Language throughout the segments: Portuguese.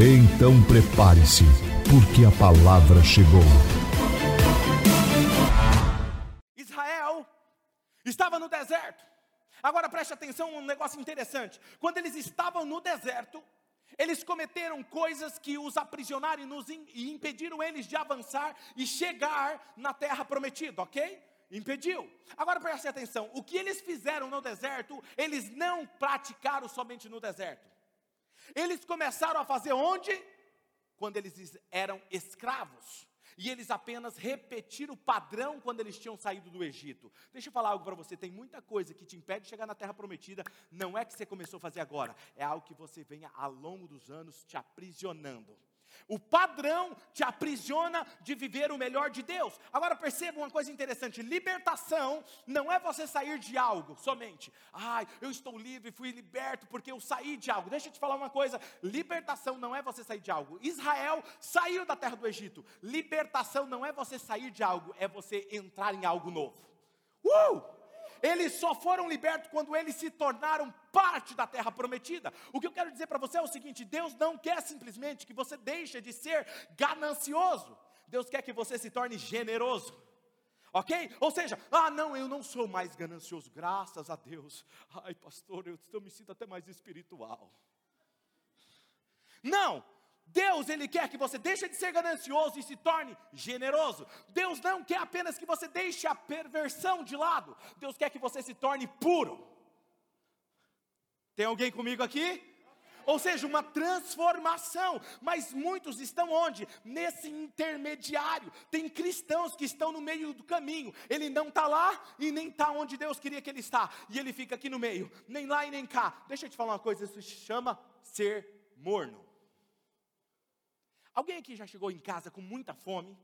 Então prepare-se, porque a palavra chegou. Israel estava no deserto. Agora preste atenção, um negócio interessante. Quando eles estavam no deserto, eles cometeram coisas que os aprisionaram e, nos e impediram eles de avançar e chegar na terra prometida, ok? Impediu. Agora preste atenção: o que eles fizeram no deserto, eles não praticaram somente no deserto. Eles começaram a fazer onde? Quando eles eram escravos. E eles apenas repetiram o padrão quando eles tinham saído do Egito. Deixa eu falar algo para você: tem muita coisa que te impede de chegar na terra prometida. Não é que você começou a fazer agora, é algo que você venha ao longo dos anos te aprisionando. O padrão te aprisiona de viver o melhor de Deus. Agora perceba uma coisa interessante: libertação não é você sair de algo somente. Ai, eu estou livre, fui liberto porque eu saí de algo. Deixa eu te falar uma coisa: libertação não é você sair de algo. Israel saiu da terra do Egito. Libertação não é você sair de algo, é você entrar em algo novo. Uh! Eles só foram libertos quando eles se tornaram parte da terra prometida. O que eu quero dizer para você é o seguinte: Deus não quer simplesmente que você deixe de ser ganancioso, Deus quer que você se torne generoso. Ok? Ou seja, ah, não, eu não sou mais ganancioso, graças a Deus. Ai, pastor, eu, eu me sinto até mais espiritual. Não, Deus, Ele quer que você deixe de ser ganancioso e se torne generoso. Deus não quer apenas que você deixe a perversão de lado. Deus quer que você se torne puro. Tem alguém comigo aqui? Ou seja, uma transformação. Mas muitos estão onde? Nesse intermediário. Tem cristãos que estão no meio do caminho. Ele não está lá e nem está onde Deus queria que ele está. E ele fica aqui no meio, nem lá e nem cá. Deixa eu te falar uma coisa, isso se chama ser morno. Alguém aqui já chegou em casa com muita fome?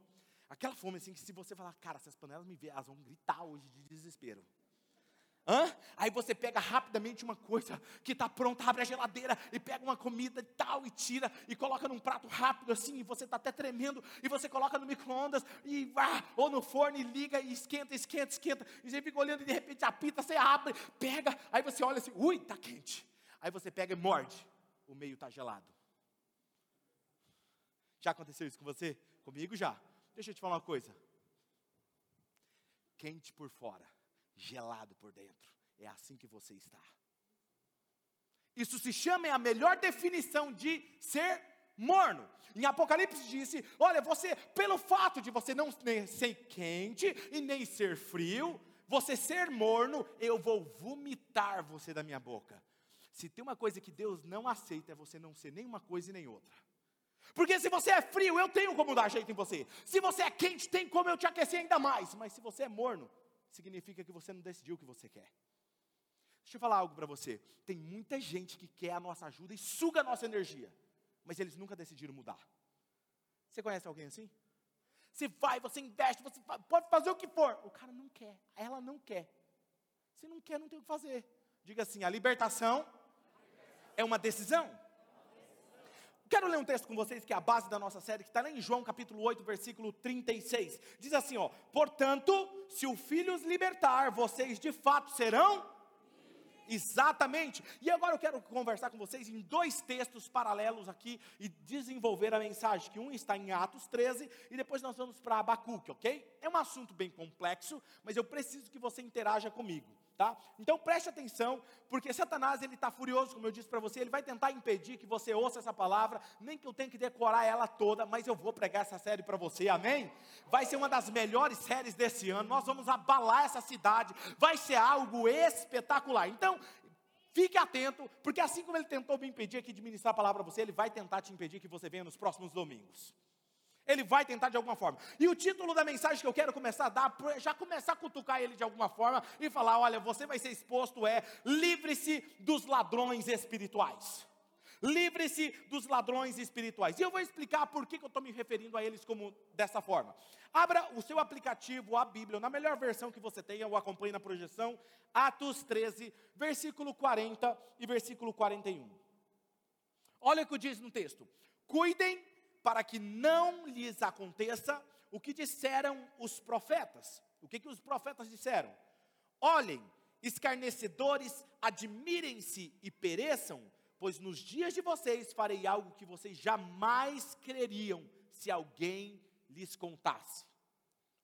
Aquela fome assim que se você falar, cara, essas panelas me vê, elas vão gritar hoje de desespero. Hã? Aí você pega rapidamente uma coisa que está pronta, abre a geladeira e pega uma comida e tal, e tira e coloca num prato rápido assim, e você está até tremendo, e você coloca no micro-ondas, e ah, ou no forno, e liga, e esquenta, esquenta, esquenta, e você fica olhando e de repente apita, você abre, pega, aí você olha assim, ui, está quente. Aí você pega e morde, o meio está gelado. Já aconteceu isso com você? Comigo já. Deixa eu te falar uma coisa. Quente por fora, gelado por dentro. É assim que você está. Isso se chama é a melhor definição de ser morno. Em Apocalipse disse: Olha, você, pelo fato de você não ser quente e nem ser frio, você ser morno, eu vou vomitar você da minha boca. Se tem uma coisa que Deus não aceita, é você não ser nem uma coisa e nem outra. Porque se você é frio, eu tenho como dar jeito em você. Se você é quente, tem como eu te aquecer ainda mais. Mas se você é morno, significa que você não decidiu o que você quer. Deixa eu falar algo para você. Tem muita gente que quer a nossa ajuda e suga a nossa energia, mas eles nunca decidiram mudar. Você conhece alguém assim? Você vai, você investe, você pode fazer o que for. O cara não quer, ela não quer. Se não quer, não tem o que fazer. Diga assim: a libertação é uma decisão. Quero ler um texto com vocês que é a base da nossa série, que está lá em João capítulo 8, versículo 36. Diz assim: ó, portanto, se o Filho os libertar, vocês de fato serão. Exatamente. E agora eu quero conversar com vocês em dois textos paralelos aqui e desenvolver a mensagem, que um está em Atos 13 e depois nós vamos para Abacuque, ok? É um assunto bem complexo, mas eu preciso que você interaja comigo tá? Então preste atenção, porque Satanás ele está furioso, como eu disse para você, ele vai tentar impedir que você ouça essa palavra, nem que eu tenha que decorar ela toda, mas eu vou pregar essa série para você, amém? Vai ser uma das melhores séries desse ano, nós vamos abalar essa cidade, vai ser algo espetacular. Então, Fique atento, porque assim como ele tentou me impedir aqui de ministrar a palavra para você, ele vai tentar te impedir que você venha nos próximos domingos. Ele vai tentar de alguma forma. E o título da mensagem que eu quero começar a dar, já começar a cutucar ele de alguma forma e falar: olha, você vai ser exposto é livre-se dos ladrões espirituais. Livre-se dos ladrões espirituais. E eu vou explicar por que, que eu estou me referindo a eles como dessa forma. Abra o seu aplicativo, a Bíblia, na melhor versão que você tenha, ou acompanhe na projeção, Atos 13, versículo 40 e versículo 41. Olha o que diz no texto: Cuidem para que não lhes aconteça o que disseram os profetas. O que, que os profetas disseram? Olhem, escarnecedores, admirem-se e pereçam, pois nos dias de vocês farei algo que vocês jamais creriam se alguém lhes contasse.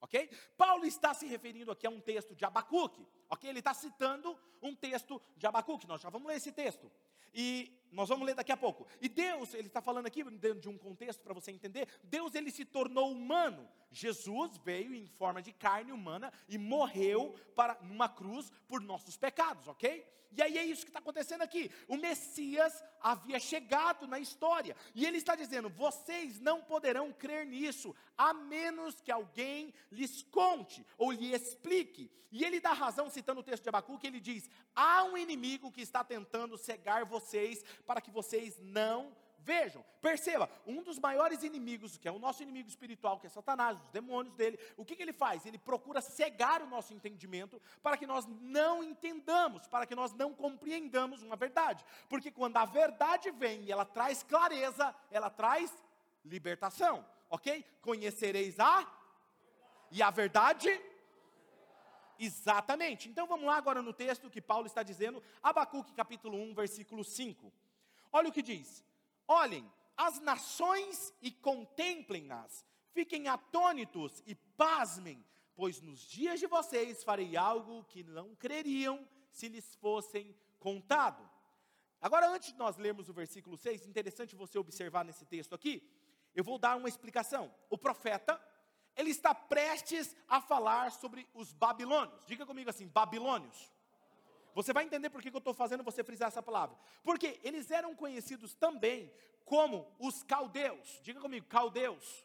Ok? Paulo está se referindo aqui a um texto de Abacuque. Ok? Ele está citando um texto de Abacuque. Nós já vamos ler esse texto. E nós vamos ler daqui a pouco. E Deus, ele está falando aqui dentro de um contexto para você entender. Deus ele se tornou humano. Jesus veio em forma de carne humana e morreu para numa cruz por nossos pecados, ok? E aí é isso que está acontecendo aqui. O Messias havia chegado na história. E ele está dizendo: vocês não poderão crer nisso, a menos que alguém lhes conte ou lhe explique. E ele dá razão, citando o texto de Abacuque, ele diz: há um inimigo que está tentando cegar vocês para que vocês não Vejam, perceba, um dos maiores inimigos, que é o nosso inimigo espiritual, que é Satanás, os demônios dele, o que, que ele faz? Ele procura cegar o nosso entendimento para que nós não entendamos, para que nós não compreendamos uma verdade. Porque quando a verdade vem e ela traz clareza, ela traz libertação, ok? Conhecereis a e a verdade. Exatamente. Então vamos lá agora no texto que Paulo está dizendo, Abacuque capítulo 1, versículo 5. Olha o que diz: Olhem as nações e contemplem-nas, fiquem atônitos e pasmem, pois nos dias de vocês farei algo que não creriam se lhes fossem contado. Agora, antes de nós lermos o versículo 6, interessante você observar nesse texto aqui, eu vou dar uma explicação. O profeta, ele está prestes a falar sobre os babilônios. Diga comigo assim: babilônios. Você vai entender por que eu estou fazendo você frisar essa palavra. Porque eles eram conhecidos também como os caldeus. Diga comigo, caldeus.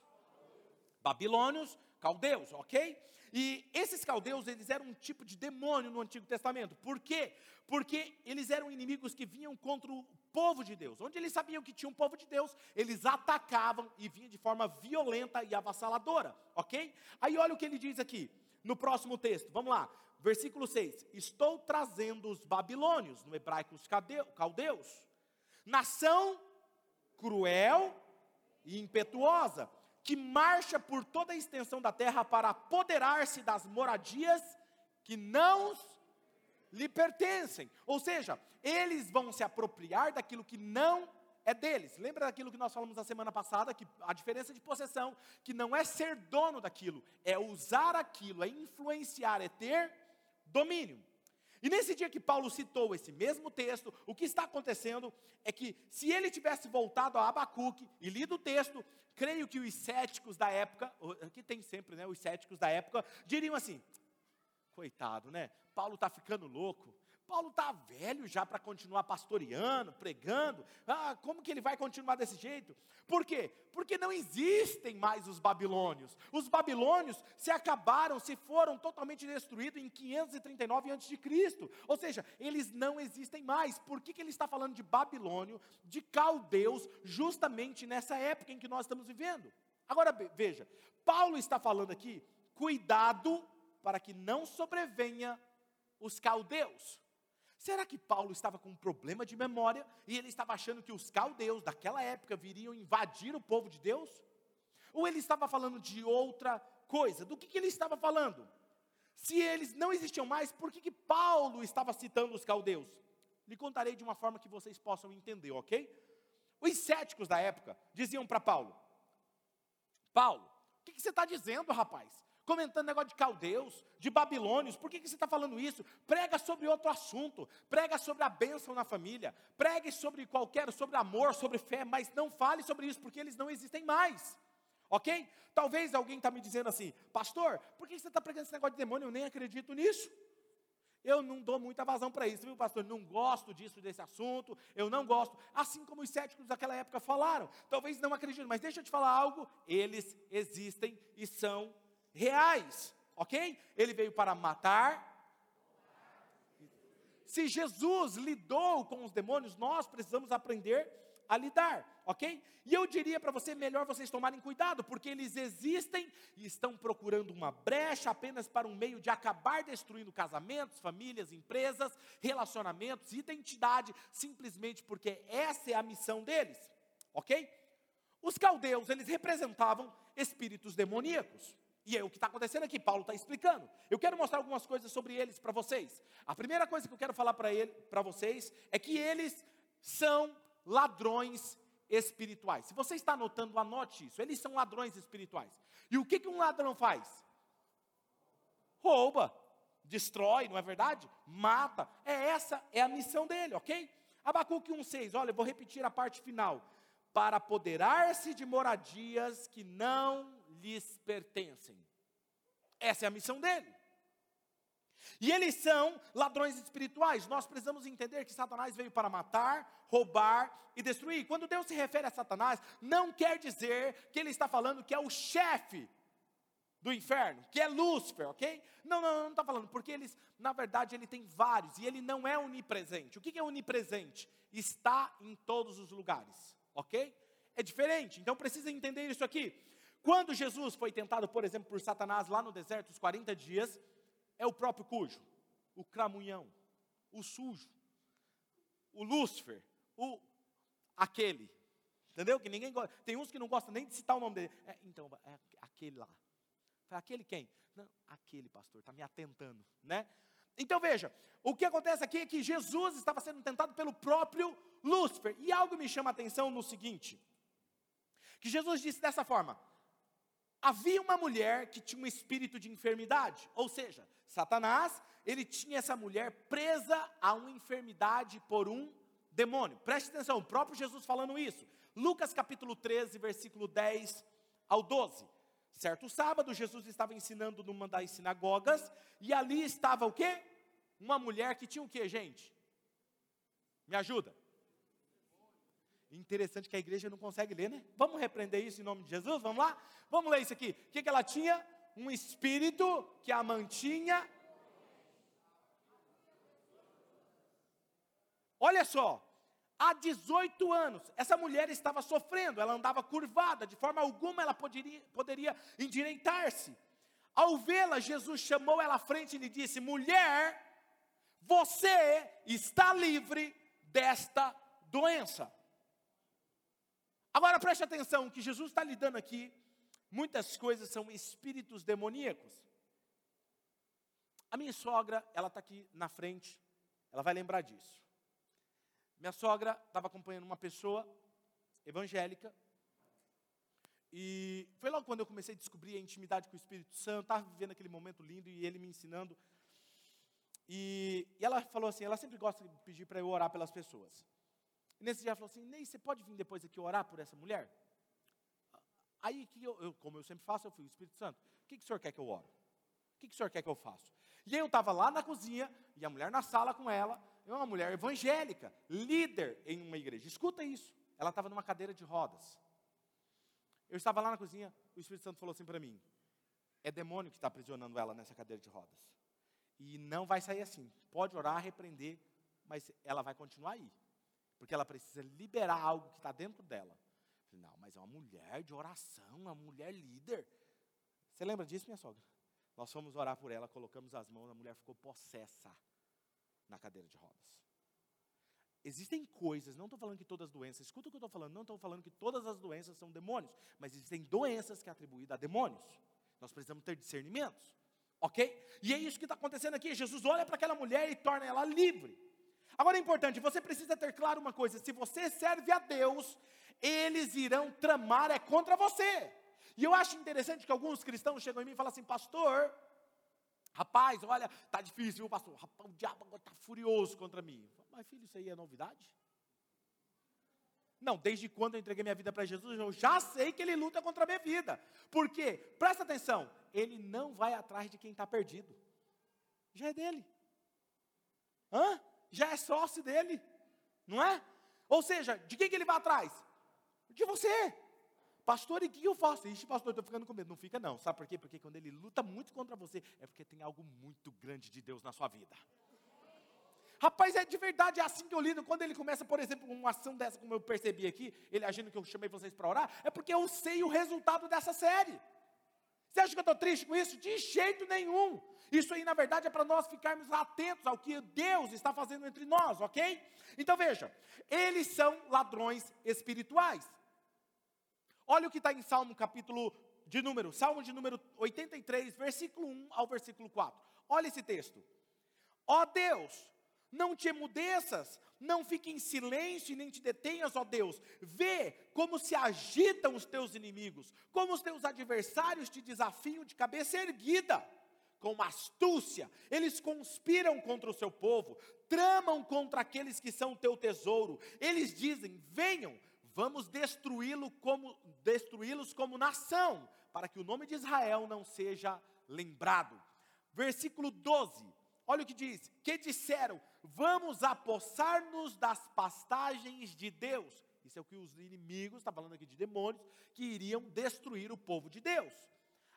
Babilônios, caldeus, ok? E esses caldeus, eles eram um tipo de demônio no Antigo Testamento. Por quê? Porque eles eram inimigos que vinham contra o povo de Deus. Onde eles sabiam que tinha um povo de Deus, eles atacavam e vinham de forma violenta e avassaladora, ok? Aí olha o que ele diz aqui, no próximo texto. Vamos lá. Versículo 6: Estou trazendo os babilônios, no hebraico os caldeus, nação cruel e impetuosa, que marcha por toda a extensão da terra para apoderar-se das moradias que não lhe pertencem. Ou seja, eles vão se apropriar daquilo que não é deles. Lembra daquilo que nós falamos na semana passada, que a diferença de possessão, que não é ser dono daquilo, é usar aquilo, é influenciar, é ter domínio. E nesse dia que Paulo citou esse mesmo texto, o que está acontecendo é que, se ele tivesse voltado a Abacuque e lido o texto, creio que os céticos da época, aqui tem sempre, né, os céticos da época, diriam assim: coitado, né? Paulo está ficando louco. Paulo está velho já para continuar pastoreando, pregando. Ah, como que ele vai continuar desse jeito? Por quê? Porque não existem mais os babilônios. Os babilônios se acabaram, se foram totalmente destruídos em 539 a.C. Ou seja, eles não existem mais. Por que, que ele está falando de Babilônio, de caldeus, justamente nessa época em que nós estamos vivendo? Agora veja, Paulo está falando aqui, cuidado para que não sobrevenha os caldeus. Será que Paulo estava com um problema de memória e ele estava achando que os caldeus daquela época viriam invadir o povo de Deus? Ou ele estava falando de outra coisa? Do que, que ele estava falando? Se eles não existiam mais, por que, que Paulo estava citando os caldeus? Lhe contarei de uma forma que vocês possam entender, ok? Os céticos da época diziam para Paulo: Paulo, o que, que você está dizendo, rapaz? Comentando negócio de caldeus, de babilônios, por que, que você está falando isso? Prega sobre outro assunto, prega sobre a bênção na família, pregue sobre qualquer, sobre amor, sobre fé, mas não fale sobre isso, porque eles não existem mais. Ok? Talvez alguém está me dizendo assim, pastor, por que você está pregando esse negócio de demônio? Eu nem acredito nisso. Eu não dou muita vazão para isso, viu, pastor? Não gosto disso, desse assunto, eu não gosto. Assim como os céticos daquela época falaram. Talvez não acreditem, mas deixa eu te falar algo: eles existem e são reais, ok? Ele veio para matar. Se Jesus lidou com os demônios, nós precisamos aprender a lidar, ok? E eu diria para você, melhor vocês tomarem cuidado, porque eles existem e estão procurando uma brecha apenas para um meio de acabar destruindo casamentos, famílias, empresas, relacionamentos, identidade, simplesmente porque essa é a missão deles, ok? Os caldeus, eles representavam espíritos demoníacos. E é o que está acontecendo aqui, Paulo está explicando. Eu quero mostrar algumas coisas sobre eles para vocês. A primeira coisa que eu quero falar para vocês é que eles são ladrões espirituais. Se você está anotando, anote isso. Eles são ladrões espirituais. E o que, que um ladrão faz? Rouba, destrói, não é verdade? Mata. É essa é a missão dele, ok? Abacuque 1,6, olha, eu vou repetir a parte final. Para apoderar-se de moradias que não lhes pertencem. Essa é a missão dele. E eles são ladrões espirituais. Nós precisamos entender que Satanás veio para matar, roubar e destruir. Quando Deus se refere a Satanás, não quer dizer que ele está falando que é o chefe do inferno, que é Lúcifer, ok? Não, não, não está falando, porque eles, na verdade, ele tem vários e ele não é onipresente. O que é onipresente? Está em todos os lugares, ok? É diferente, então precisa entender isso aqui. Quando Jesus foi tentado, por exemplo, por Satanás lá no deserto, os 40 dias, é o próprio cujo, o cramunhão, o sujo, o Lúcifer, o aquele. Entendeu? Que ninguém gosta. Tem uns que não gostam nem de citar o nome dele. É, então, é aquele lá. Aquele quem? Não, aquele pastor, está me atentando, né? Então veja, o que acontece aqui é que Jesus estava sendo tentado pelo próprio Lúcifer. E algo me chama a atenção no seguinte: que Jesus disse dessa forma: havia uma mulher que tinha um espírito de enfermidade, ou seja, Satanás, ele tinha essa mulher presa a uma enfermidade por um demônio. Preste atenção, o próprio Jesus falando isso. Lucas capítulo 13, versículo 10 ao 12. Certo sábado, Jesus estava ensinando numa das sinagogas, e ali estava o quê? Uma mulher que tinha o quê, gente? Me ajuda. Interessante que a igreja não consegue ler, né? Vamos repreender isso em nome de Jesus? Vamos lá? Vamos ler isso aqui. O que, que ela tinha? Um espírito que a mantinha. Olha só, há 18 anos, essa mulher estava sofrendo, ela andava curvada, de forma alguma ela poderia, poderia endireitar-se. Ao vê-la, Jesus chamou ela à frente e lhe disse: Mulher, você está livre desta doença. Agora preste atenção, que Jesus está lidando aqui, muitas coisas são espíritos demoníacos. A minha sogra, ela está aqui na frente, ela vai lembrar disso. Minha sogra estava acompanhando uma pessoa evangélica, e foi logo quando eu comecei a descobrir a intimidade com o Espírito Santo, estava vivendo aquele momento lindo e ele me ensinando. E, e ela falou assim: ela sempre gosta de pedir para eu orar pelas pessoas. Nesse dia ela falou assim: Ney, você pode vir depois aqui orar por essa mulher? Aí, que eu, eu, como eu sempre faço, eu fui, Espírito Santo, o que, que o senhor quer que eu oro? O que, que o senhor quer que eu faça? E aí eu estava lá na cozinha, e a mulher na sala com ela, é uma mulher evangélica, líder em uma igreja. Escuta isso. Ela estava numa cadeira de rodas. Eu estava lá na cozinha, o Espírito Santo falou assim para mim: é demônio que está aprisionando ela nessa cadeira de rodas. E não vai sair assim. Pode orar, repreender, mas ela vai continuar aí. Porque ela precisa liberar algo que está dentro dela. Não, mas é uma mulher de oração, uma mulher líder. Você lembra disso, minha sogra? Nós fomos orar por ela, colocamos as mãos, a mulher ficou possessa na cadeira de rodas. Existem coisas, não estou falando que todas as doenças, escuta o que eu estou falando, não estou falando que todas as doenças são demônios, mas existem doenças que é atribuídas a demônios. Nós precisamos ter discernimentos, ok? E é isso que está acontecendo aqui. Jesus olha para aquela mulher e torna ela livre. Agora é importante, você precisa ter claro uma coisa: se você serve a Deus, eles irão tramar é contra você. E eu acho interessante que alguns cristãos chegam em mim e falam assim, pastor, rapaz, olha, tá difícil, viu, pastor? Rapaz, o diabo está furioso contra mim. Mas filho, isso aí é novidade? Não, desde quando eu entreguei minha vida para Jesus, eu já sei que ele luta contra a minha vida. Por quê? Presta atenção, ele não vai atrás de quem está perdido. Já é dele. Hã? Já é sócio dele, não é? Ou seja, de quem que ele vai atrás? De você. Pastor, e o que eu faço? Ixi, pastor, estou ficando com medo. Não fica não. Sabe por quê? Porque quando ele luta muito contra você, é porque tem algo muito grande de Deus na sua vida. Rapaz, é de verdade, é assim que eu lido. Quando ele começa, por exemplo, uma ação dessa, como eu percebi aqui, ele agindo que eu chamei vocês para orar, é porque eu sei o resultado dessa série. Você acha que eu estou triste com isso? De jeito nenhum. Isso aí, na verdade, é para nós ficarmos atentos ao que Deus está fazendo entre nós, ok? Então veja, eles são ladrões espirituais. Olha o que está em Salmo capítulo de número, Salmo de número 83, versículo 1 ao versículo 4. Olha esse texto. Ó Deus, não te emudeças, não fique em silêncio e nem te detenhas, ó Deus. Vê como se agitam os teus inimigos, como os teus adversários te desafiam de cabeça erguida. Com astúcia, eles conspiram contra o seu povo, tramam contra aqueles que são teu tesouro. Eles dizem: venham, vamos destruí-lo como destruí-los como nação, para que o nome de Israel não seja lembrado. Versículo 12. Olha o que diz: que disseram: vamos apossar-nos das pastagens de Deus. Isso é o que os inimigos, está falando aqui de demônios, que iriam destruir o povo de Deus.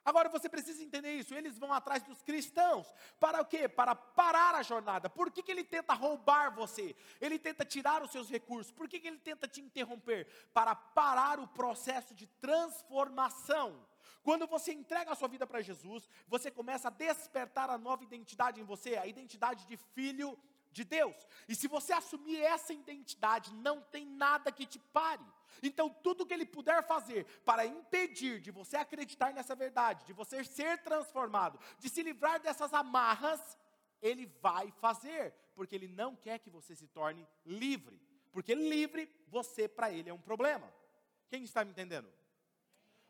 Agora você precisa entender isso. Eles vão atrás dos cristãos. Para o quê? Para parar a jornada. Por que, que ele tenta roubar você? Ele tenta tirar os seus recursos. Por que, que ele tenta te interromper? Para parar o processo de transformação. Quando você entrega a sua vida para Jesus, você começa a despertar a nova identidade em você, a identidade de filho de Deus. E se você assumir essa identidade, não tem nada que te pare. Então, tudo que ele puder fazer para impedir de você acreditar nessa verdade, de você ser transformado, de se livrar dessas amarras, ele vai fazer, porque ele não quer que você se torne livre. Porque livre, você para ele é um problema. Quem está me entendendo?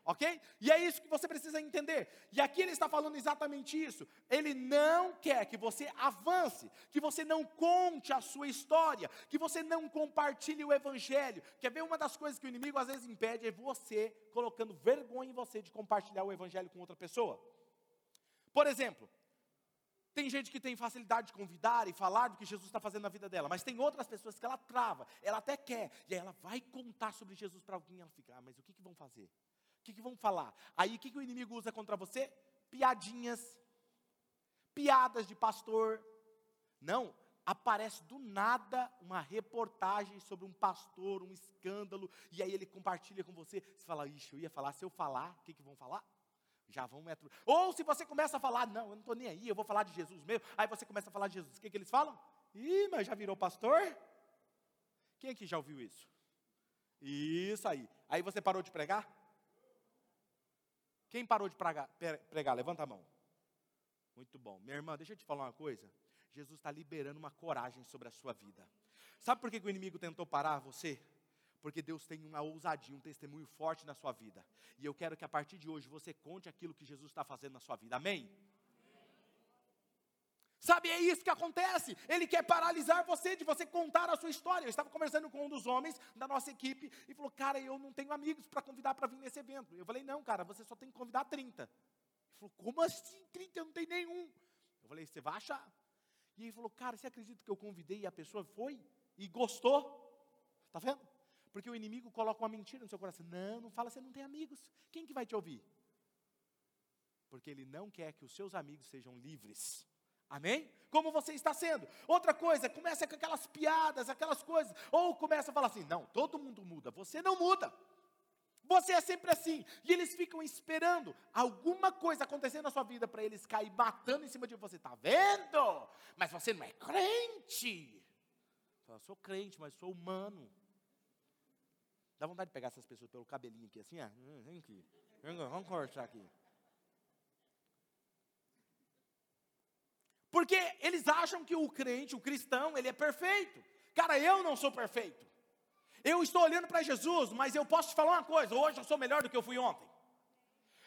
Ok? E é isso que você precisa entender. E aqui ele está falando exatamente isso. Ele não quer que você avance, que você não conte a sua história, que você não compartilhe o evangelho. Quer ver uma das coisas que o inimigo às vezes impede é você colocando vergonha em você de compartilhar o evangelho com outra pessoa. Por exemplo, tem gente que tem facilidade de convidar e falar do que Jesus está fazendo na vida dela, mas tem outras pessoas que ela trava, ela até quer, e aí ela vai contar sobre Jesus para alguém, ela fica, ah, mas o que, que vão fazer? Que, que vão falar? Aí o que, que o inimigo usa contra você? Piadinhas, piadas de pastor. Não, aparece do nada uma reportagem sobre um pastor, um escândalo, e aí ele compartilha com você. Você fala, ixi, eu ia falar, se eu falar, o que, que vão falar? Já vão metro. Ou se você começa a falar, não, eu não estou nem aí, eu vou falar de Jesus mesmo. Aí você começa a falar de Jesus, o que, que eles falam? Ih, mas já virou pastor? Quem aqui já ouviu isso? Isso aí. Aí você parou de pregar? Quem parou de pregar, pregar? Levanta a mão. Muito bom. Minha irmã, deixa eu te falar uma coisa. Jesus está liberando uma coragem sobre a sua vida. Sabe por que o inimigo tentou parar você? Porque Deus tem uma ousadia, um testemunho forte na sua vida. E eu quero que a partir de hoje você conte aquilo que Jesus está fazendo na sua vida. Amém? Sabe, é isso que acontece. Ele quer paralisar você de você contar a sua história. Eu estava conversando com um dos homens da nossa equipe e falou: Cara, eu não tenho amigos para convidar para vir nesse evento. Eu falei: Não, cara, você só tem que convidar 30. Ele falou: Como assim 30? Eu não tenho nenhum. Eu falei: Você vai achar. E ele falou: Cara, você acredita que eu convidei e a pessoa foi e gostou? Está vendo? Porque o inimigo coloca uma mentira no seu coração. Não, não fala, você não tem amigos. Quem que vai te ouvir? Porque ele não quer que os seus amigos sejam livres. Amém? Como você está sendo. Outra coisa, começa com aquelas piadas, aquelas coisas. Ou começa a falar assim: não, todo mundo muda, você não muda. Você é sempre assim. E eles ficam esperando alguma coisa acontecer na sua vida para eles cair matando em cima de você. Está vendo? Mas você não é crente. Eu sou crente, mas sou humano. Dá vontade de pegar essas pessoas pelo cabelinho aqui, assim, ah, vem aqui. Vamos conversar aqui. Porque eles acham que o crente, o cristão, ele é perfeito. Cara, eu não sou perfeito. Eu estou olhando para Jesus, mas eu posso te falar uma coisa: hoje eu sou melhor do que eu fui ontem.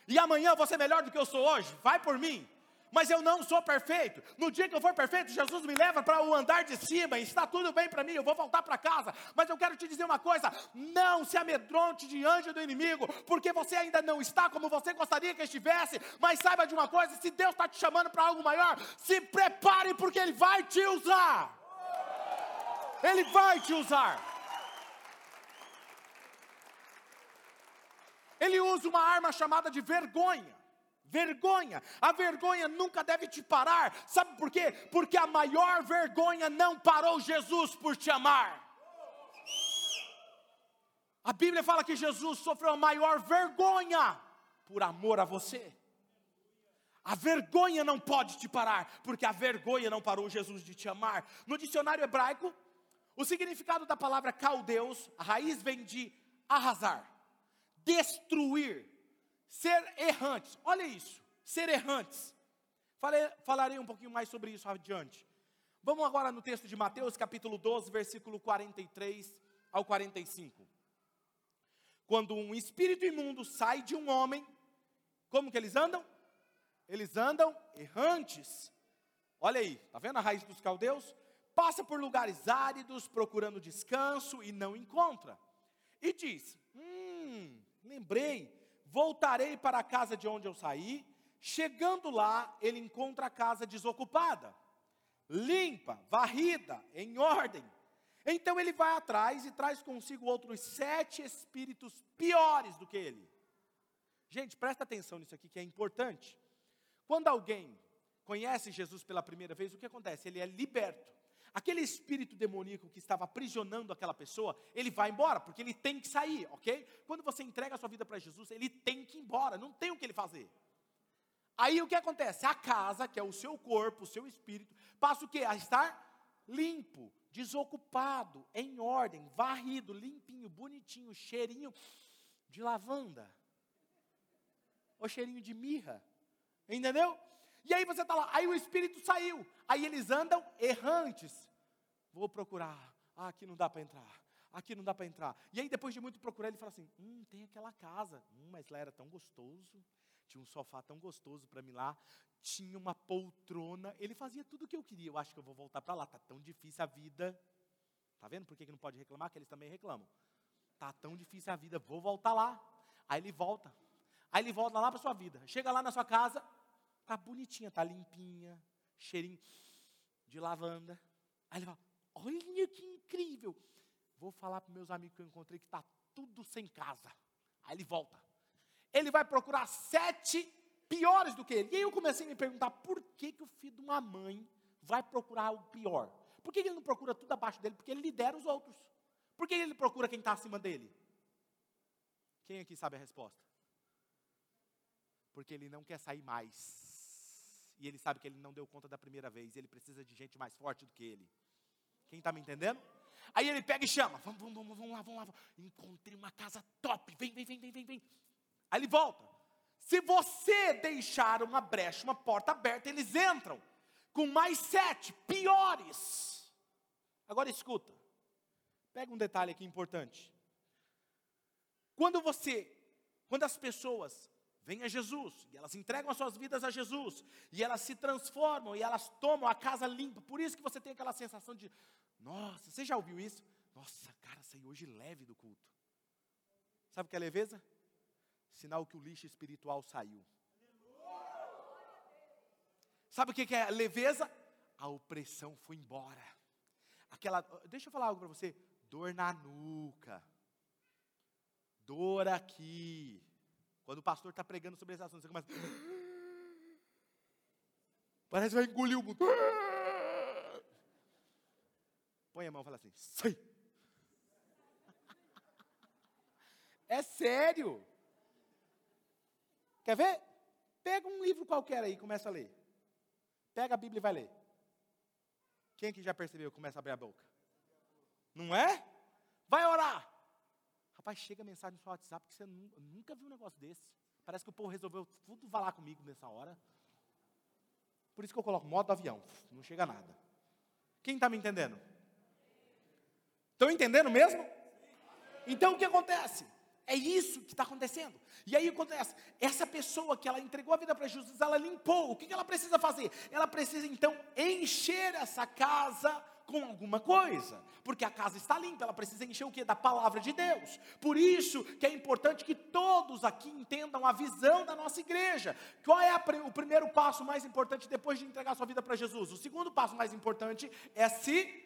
E amanhã eu vou ser melhor do que eu sou hoje. Vai por mim mas eu não sou perfeito. No dia que eu for perfeito, Jesus me leva para o andar de cima, está tudo bem para mim, eu vou voltar para casa. Mas eu quero te dizer uma coisa: não se amedronte diante do inimigo, porque você ainda não está como você gostaria que estivesse. Mas saiba de uma coisa: se Deus está te chamando para algo maior, se prepare, porque Ele vai te usar. Ele vai te usar. Ele usa uma arma chamada de vergonha. Vergonha. A vergonha nunca deve te parar. Sabe por quê? Porque a maior vergonha não parou Jesus por te amar. A Bíblia fala que Jesus sofreu a maior vergonha por amor a você. A vergonha não pode te parar, porque a vergonha não parou Jesus de te amar. No dicionário hebraico, o significado da palavra caldeus, a raiz vem de arrasar, destruir, ser errantes. Olha isso, ser errantes. Falei, falarei um pouquinho mais sobre isso adiante. Vamos agora no texto de Mateus, capítulo 12, versículo 43 ao 45. Quando um espírito imundo sai de um homem, como que eles andam? Eles andam errantes. Olha aí, tá vendo a raiz dos caldeus? Passa por lugares áridos procurando descanso e não encontra. E diz: Hum, lembrei, voltarei para a casa de onde eu saí. Chegando lá, ele encontra a casa desocupada, limpa, varrida, em ordem. Então ele vai atrás e traz consigo outros sete espíritos piores do que ele. Gente, presta atenção nisso aqui que é importante. Quando alguém conhece Jesus pela primeira vez, o que acontece? Ele é liberto. Aquele espírito demoníaco que estava aprisionando aquela pessoa, ele vai embora, porque ele tem que sair, ok? Quando você entrega a sua vida para Jesus, ele tem que ir embora, não tem o que ele fazer. Aí o que acontece? A casa, que é o seu corpo, o seu espírito, passa o que? A estar limpo, desocupado, em ordem, varrido, limpinho, bonitinho, cheirinho de lavanda. Ou cheirinho de mirra. Entendeu? E aí você está lá, aí o espírito saiu, aí eles andam errantes. Vou procurar, ah, aqui não dá para entrar, aqui não dá para entrar. E aí depois de muito procurar, ele fala assim: hum, tem aquela casa, hum, mas lá era tão gostoso, tinha um sofá tão gostoso para mim lá, tinha uma poltrona, ele fazia tudo o que eu queria. Eu acho que eu vou voltar para lá, tá tão difícil a vida. Tá vendo por que, que não pode reclamar? Que eles também reclamam. Tá tão difícil a vida, vou voltar lá. Aí ele volta. Aí ele volta lá para sua vida. Chega lá na sua casa, Tá bonitinha, tá limpinha, cheirinho de lavanda. Aí ele fala: Olha que incrível. Vou falar para meus amigos que eu encontrei que está tudo sem casa. Aí ele volta. Ele vai procurar sete piores do que ele. E aí eu comecei a me perguntar por que, que o filho de uma mãe vai procurar o pior? Por que ele não procura tudo abaixo dele? Porque ele lidera os outros. Por que ele procura quem está acima dele? Quem aqui sabe a resposta? Porque ele não quer sair mais e ele sabe que ele não deu conta da primeira vez, ele precisa de gente mais forte do que ele. Quem está me entendendo? Aí ele pega e chama, vamos, vamos, vamos, vamos lá, vamos lá. Encontrei uma casa top, vem, vem, vem, vem, vem, vem. Aí ele volta. Se você deixar uma brecha, uma porta aberta, eles entram com mais sete piores. Agora escuta, pega um detalhe aqui importante. Quando você, quando as pessoas vem a Jesus, e elas entregam as suas vidas a Jesus, e elas se transformam, e elas tomam a casa limpa. Por isso que você tem aquela sensação de, nossa, você já ouviu isso? Nossa, cara, saí hoje leve do culto. Sabe o que é leveza? Sinal que o lixo espiritual saiu. Sabe o que é leveza? A opressão foi embora. Aquela, deixa eu falar algo para você, dor na nuca, dor aqui, quando o pastor está pregando sobre esse assunto, você começa. Parece que vai engolir o mundo. Põe a mão e fala assim: sai. É sério. Quer ver? Pega um livro qualquer aí e começa a ler. Pega a Bíblia e vai ler. Quem aqui já percebeu? Começa a abrir a boca. Não é? Vai orar. Rapaz, chega mensagem no seu WhatsApp que você nunca viu um negócio desse. Parece que o povo resolveu tudo falar comigo nessa hora. Por isso que eu coloco modo avião. Não chega nada. Quem está me entendendo? Estão entendendo mesmo? Então o que acontece? É isso que está acontecendo. E aí acontece, essa pessoa que ela entregou a vida para Jesus, ela limpou. O que, que ela precisa fazer? Ela precisa então encher essa casa com alguma coisa, porque a casa está limpa, ela precisa encher o que? Da palavra de Deus. Por isso que é importante que todos aqui entendam a visão da nossa igreja. Qual é o primeiro passo mais importante depois de entregar sua vida para Jesus? O segundo passo mais importante é se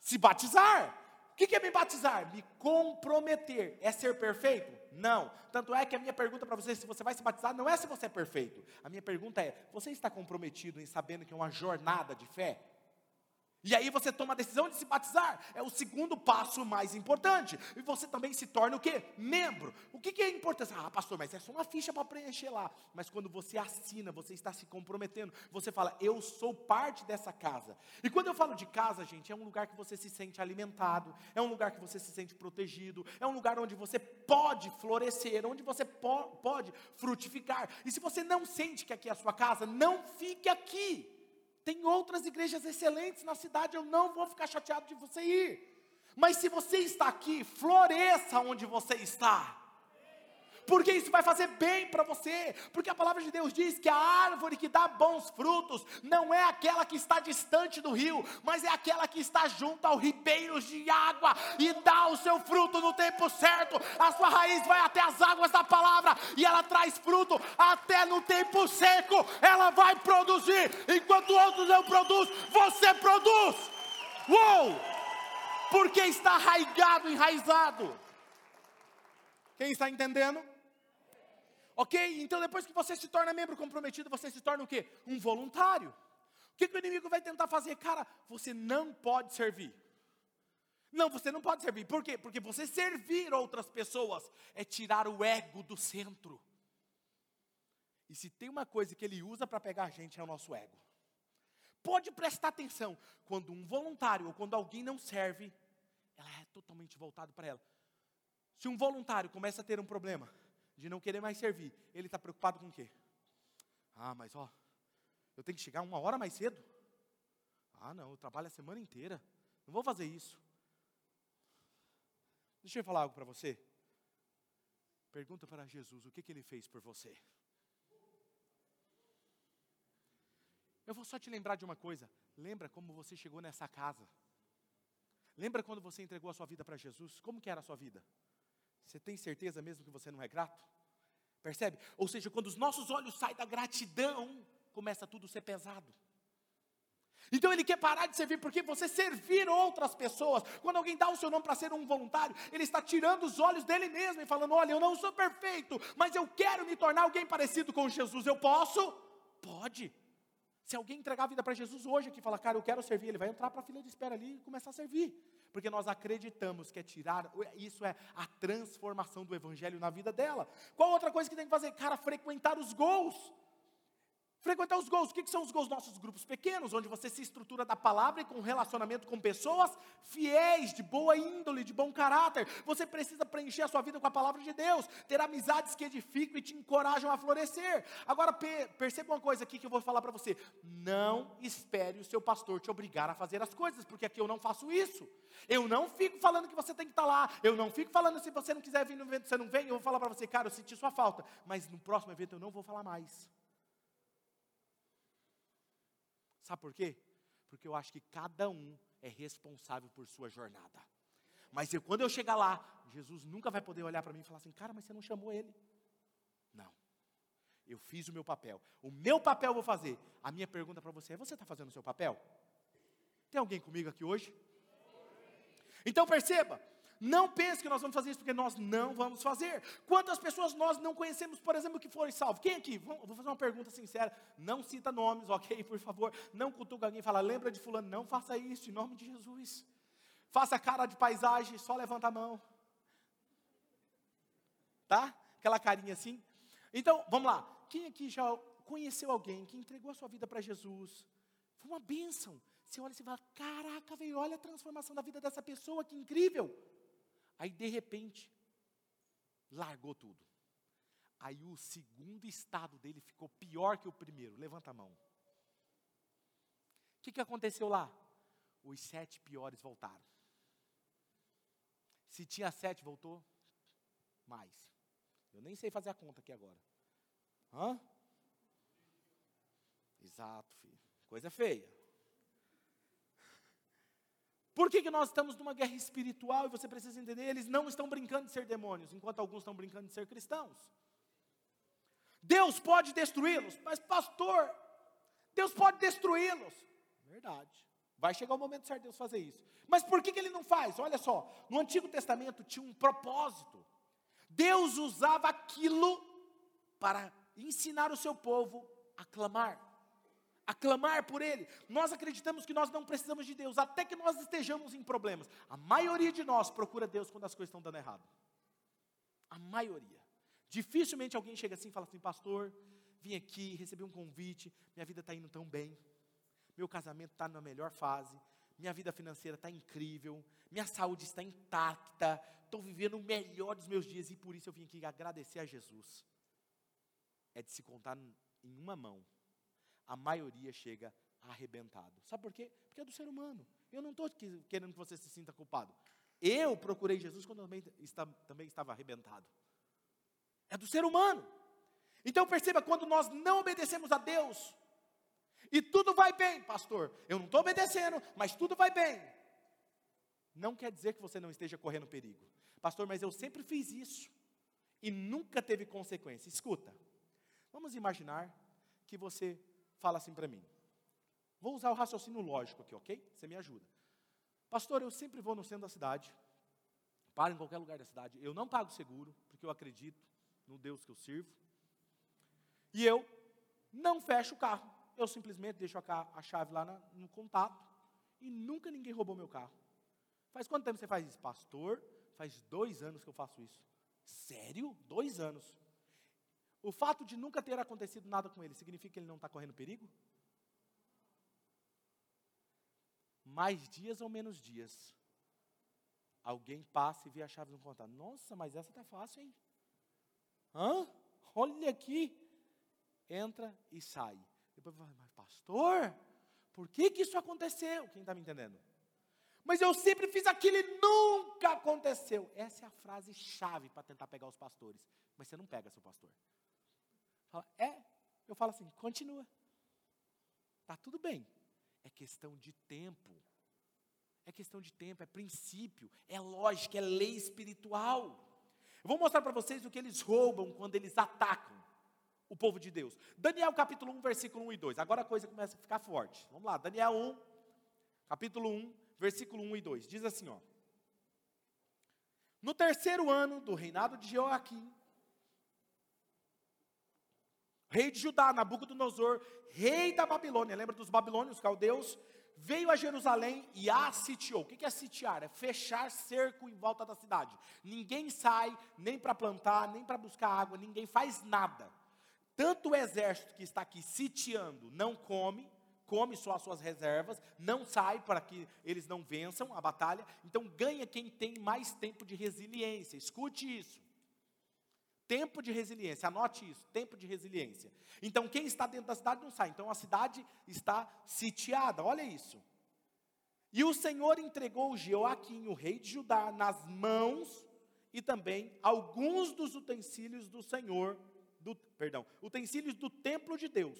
se batizar. O que é me batizar? Me comprometer. É ser perfeito? Não. Tanto é que a minha pergunta para você, se você vai se batizar, não é se você é perfeito. A minha pergunta é: você está comprometido em sabendo que é uma jornada de fé? E aí você toma a decisão de se batizar. É o segundo passo mais importante. E você também se torna o quê? Membro. O que, que é importante? Ah, pastor, mas é só uma ficha para preencher lá. Mas quando você assina, você está se comprometendo. Você fala, eu sou parte dessa casa. E quando eu falo de casa, gente, é um lugar que você se sente alimentado. É um lugar que você se sente protegido. É um lugar onde você pode florescer. Onde você po pode frutificar. E se você não sente que aqui é a sua casa, não fique aqui. Tem outras igrejas excelentes na cidade, eu não vou ficar chateado de você ir. Mas se você está aqui, floresça onde você está porque isso vai fazer bem para você, porque a palavra de Deus diz que a árvore que dá bons frutos não é aquela que está distante do rio, mas é aquela que está junto aos ribeiros de água e dá o seu fruto no tempo certo. A sua raiz vai até as águas da palavra e ela traz fruto até no tempo seco. Ela vai produzir, enquanto outros não produzem, você produz. Uou! Porque está arraigado, enraizado. Quem está entendendo? Ok? Então depois que você se torna membro comprometido, você se torna o quê? Um voluntário. O que, que o inimigo vai tentar fazer? Cara, você não pode servir. Não, você não pode servir. Por quê? Porque você servir outras pessoas é tirar o ego do centro. E se tem uma coisa que ele usa para pegar a gente é o nosso ego. Pode prestar atenção, quando um voluntário ou quando alguém não serve, ela é totalmente voltado para ela. Se um voluntário começa a ter um problema, de não querer mais servir, ele está preocupado com o quê? Ah, mas ó, eu tenho que chegar uma hora mais cedo? Ah, não, eu trabalho a semana inteira, não vou fazer isso. Deixa eu falar algo para você. Pergunta para Jesus o que, que ele fez por você. Eu vou só te lembrar de uma coisa. Lembra como você chegou nessa casa? Lembra quando você entregou a sua vida para Jesus? Como que era a sua vida? Você tem certeza mesmo que você não é grato? Percebe? Ou seja, quando os nossos olhos saem da gratidão, começa tudo a ser pesado. Então ele quer parar de servir porque você servir outras pessoas. Quando alguém dá o seu nome para ser um voluntário, ele está tirando os olhos dele mesmo e falando: Olha, eu não sou perfeito, mas eu quero me tornar alguém parecido com Jesus. Eu posso? Pode. Se alguém entregar a vida para Jesus hoje aqui e falar, cara, eu quero servir, ele vai entrar para a fila de espera ali e começar a servir porque nós acreditamos que é tirar, isso é a transformação do evangelho na vida dela. Qual outra coisa que tem que fazer? Cara, frequentar os gols. Frequentar os gols. O que, que são os gols? Nossos grupos pequenos, onde você se estrutura da palavra e com relacionamento com pessoas fiéis, de boa índole, de bom caráter. Você precisa preencher a sua vida com a palavra de Deus, ter amizades que edificam e te encorajam a florescer. Agora, perceba uma coisa aqui que eu vou falar para você: não espere o seu pastor te obrigar a fazer as coisas, porque aqui eu não faço isso. Eu não fico falando que você tem que estar lá, eu não fico falando se você não quiser vir no evento, você não vem, eu vou falar para você, cara, eu senti sua falta, mas no próximo evento eu não vou falar mais. Sabe por quê? Porque eu acho que cada um é responsável por sua jornada. Mas eu, quando eu chegar lá, Jesus nunca vai poder olhar para mim e falar assim: cara, mas você não chamou ele. Não. Eu fiz o meu papel. O meu papel eu vou fazer. A minha pergunta para você é: você está fazendo o seu papel? Tem alguém comigo aqui hoje? Então perceba, não pense que nós vamos fazer isso porque nós não vamos fazer. Quantas pessoas nós não conhecemos, por exemplo, que foram salvos? Quem aqui? Vou fazer uma pergunta sincera. Não cita nomes, ok? Por favor. Não cutuca alguém e fala, lembra de fulano. Não faça isso, em nome de Jesus. Faça cara de paisagem, só levanta a mão. Tá? Aquela carinha assim. Então, vamos lá. Quem aqui já conheceu alguém que entregou a sua vida para Jesus? Foi uma bênção. Você olha e fala, caraca, veio, olha a transformação da vida dessa pessoa, que incrível. Aí de repente, largou tudo. Aí o segundo estado dele ficou pior que o primeiro. Levanta a mão. O que, que aconteceu lá? Os sete piores voltaram. Se tinha sete, voltou mais. Eu nem sei fazer a conta aqui agora. Hã? Exato, filho. Coisa feia. Por que, que nós estamos numa guerra espiritual e você precisa entender? Eles não estão brincando de ser demônios, enquanto alguns estão brincando de ser cristãos. Deus pode destruí-los, mas pastor, Deus pode destruí-los. Verdade. Vai chegar o momento certo de Deus fazer isso. Mas por que, que ele não faz? Olha só, no Antigo Testamento tinha um propósito. Deus usava aquilo para ensinar o seu povo a clamar. A clamar por Ele. Nós acreditamos que nós não precisamos de Deus, até que nós estejamos em problemas. A maioria de nós procura Deus quando as coisas estão dando errado. A maioria. Dificilmente alguém chega assim e fala assim, pastor, vim aqui, recebi um convite, minha vida está indo tão bem, meu casamento está na melhor fase, minha vida financeira está incrível, minha saúde está intacta, estou vivendo o melhor dos meus dias e por isso eu vim aqui agradecer a Jesus. É de se contar em uma mão. A maioria chega arrebentado. Sabe por quê? Porque é do ser humano. Eu não estou querendo que você se sinta culpado. Eu procurei Jesus quando também, também estava arrebentado. É do ser humano. Então perceba, quando nós não obedecemos a Deus, e tudo vai bem, pastor. Eu não estou obedecendo, mas tudo vai bem. Não quer dizer que você não esteja correndo perigo. Pastor, mas eu sempre fiz isso. E nunca teve consequência. Escuta. Vamos imaginar que você fala assim para mim. Vou usar o raciocínio lógico aqui, ok? Você me ajuda. Pastor, eu sempre vou no centro da cidade. Paro em qualquer lugar da cidade. Eu não pago seguro, porque eu acredito no Deus que eu sirvo. E eu não fecho o carro eu simplesmente deixo a, chave lá na, no contato e nunca ninguém roubou meu carro. Faz quanto tempo você faz isso? Pastor, faz dois anos que eu faço isso. Sério? Dois anos. O fato de nunca ter acontecido nada com ele significa que ele não está correndo perigo? Mais dias ou menos dias, alguém passa e vê a chave no contato. Nossa, mas essa está fácil, hein? Hã? Olha aqui. Entra e sai. Depois vai mas pastor, por que, que isso aconteceu? Quem está me entendendo? Mas eu sempre fiz aquilo e nunca aconteceu. Essa é a frase chave para tentar pegar os pastores. Mas você não pega seu pastor. Fala, é. Eu falo assim, continua. Tá tudo bem. É questão de tempo. É questão de tempo, é princípio, é lógica, é lei espiritual. Eu vou mostrar para vocês o que eles roubam quando eles atacam o povo de Deus. Daniel capítulo 1, versículo 1 e 2. Agora a coisa começa a ficar forte. Vamos lá, Daniel 1, capítulo 1, versículo 1 e 2. Diz assim, ó. No terceiro ano do reinado de Joaquim, rei de Judá, Nabucodonosor, rei da Babilônia, lembra dos babilônios, caldeus, veio a Jerusalém e a sitiou. O que é sitiar? É fechar cerco em volta da cidade. Ninguém sai, nem para plantar, nem para buscar água, ninguém faz nada. Tanto o exército que está aqui sitiando não come, come só as suas reservas, não sai para que eles não vençam a batalha, então ganha quem tem mais tempo de resiliência. Escute isso. Tempo de resiliência, anote isso, tempo de resiliência. Então, quem está dentro da cidade não sai. Então, a cidade está sitiada, olha isso. E o Senhor entregou Joaquim, o rei de Judá, nas mãos e também alguns dos utensílios do Senhor do, perdão, utensílios do templo de Deus.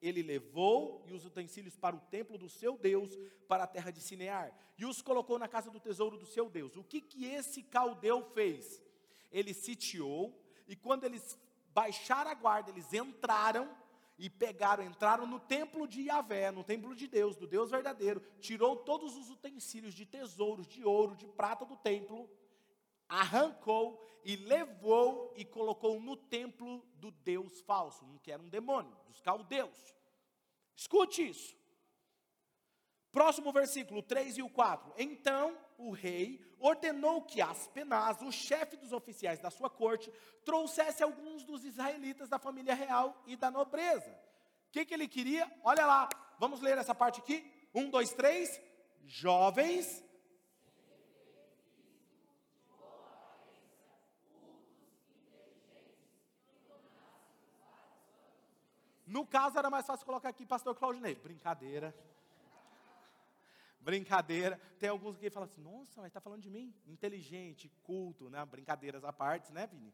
Ele levou e os utensílios para o templo do seu Deus, para a terra de Sinear, e os colocou na casa do tesouro do seu Deus. O que que esse caldeu fez? Ele sitiou, e quando eles baixaram a guarda, eles entraram e pegaram, entraram no templo de Yahvé, no templo de Deus, do Deus verdadeiro, tirou todos os utensílios de tesouros, de ouro, de prata do templo, arrancou e levou e colocou no templo do Deus falso, que era um demônio, dos caldeus. Escute isso. Próximo versículo 3 e o 4. Então o rei ordenou que Aspenaz, o chefe dos oficiais da sua corte, trouxesse alguns dos israelitas da família real e da nobreza. O que, que ele queria? Olha lá, vamos ler essa parte aqui. Um, dois, três. Jovens No caso, era mais fácil colocar aqui pastor Claudinei. Brincadeira. Brincadeira. Tem alguns que falam assim, nossa, mas está falando de mim? Inteligente, culto, né? Brincadeiras à parte, né, Vini?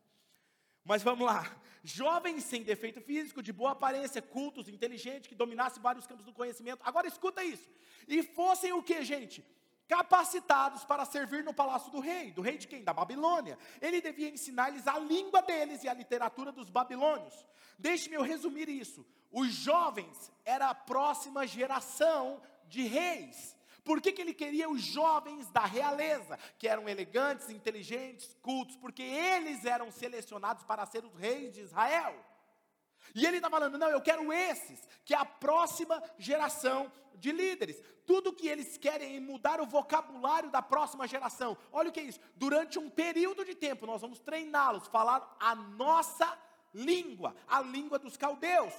Mas vamos lá. Jovens sem defeito físico, de boa aparência, cultos, inteligentes, que dominassem vários campos do conhecimento. Agora escuta isso. E fossem o que, gente? capacitados para servir no palácio do rei. Do rei de quem? Da Babilônia. Ele devia ensinar-lhes a língua deles e a literatura dos babilônios. Deixe-me eu resumir isso. Os jovens era a próxima geração de reis. Por que, que ele queria os jovens da realeza, que eram elegantes, inteligentes, cultos? Porque eles eram selecionados para ser os reis de Israel. E ele está falando: não, eu quero esses, que é a próxima geração de líderes. Tudo que eles querem é mudar o vocabulário da próxima geração. Olha o que é isso. Durante um período de tempo, nós vamos treiná-los, falar a nossa língua, a língua dos caldeus.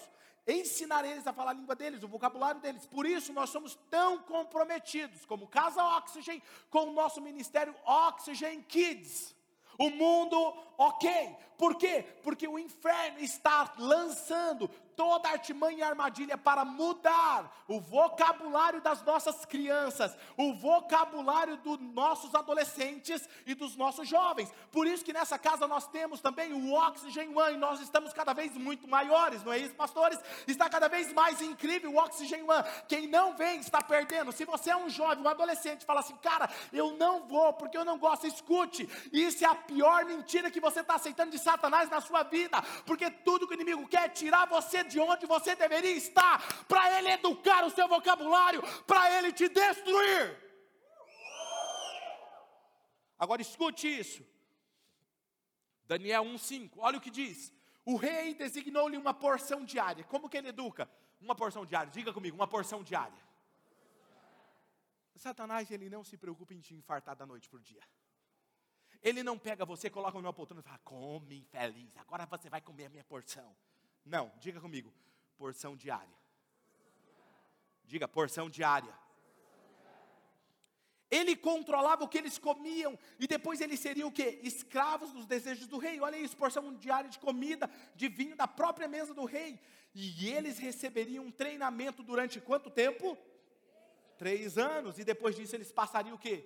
Ensinar eles a falar a língua deles, o vocabulário deles. Por isso nós somos tão comprometidos, como Casa Oxygen, com o nosso ministério Oxygen Kids. O mundo, ok. Por quê? Porque o inferno está lançando toda artimanha e armadilha para mudar o vocabulário das nossas crianças, o vocabulário dos nossos adolescentes e dos nossos jovens. Por isso que nessa casa nós temos também o Oxygen One, nós estamos cada vez muito maiores, não é isso, pastores? Está cada vez mais incrível o Oxygen One. Quem não vem está perdendo. Se você é um jovem, um adolescente, fala assim, cara, eu não vou porque eu não gosto, escute. Isso é a pior mentira que você está aceitando de Satanás na sua vida, porque tudo que o inimigo quer é tirar você de onde você deveria estar, para ele educar o seu vocabulário, para ele te destruir. Agora escute isso. Daniel 1,5, olha o que diz. O rei designou-lhe uma porção diária. Como que ele educa? Uma porção diária, diga comigo, uma porção diária. Satanás, ele não se preocupa em te infartar da noite por dia. Ele não pega você, coloca numa poltrona e fala, come infeliz, agora você vai comer a minha porção. Não, diga comigo, porção diária. Diga, porção diária. Ele controlava o que eles comiam e depois eles seriam o quê? Escravos dos desejos do rei. Olha isso, porção diária de comida, de vinho da própria mesa do rei. E eles receberiam um treinamento durante quanto tempo? Três anos. E depois disso eles passariam o quê?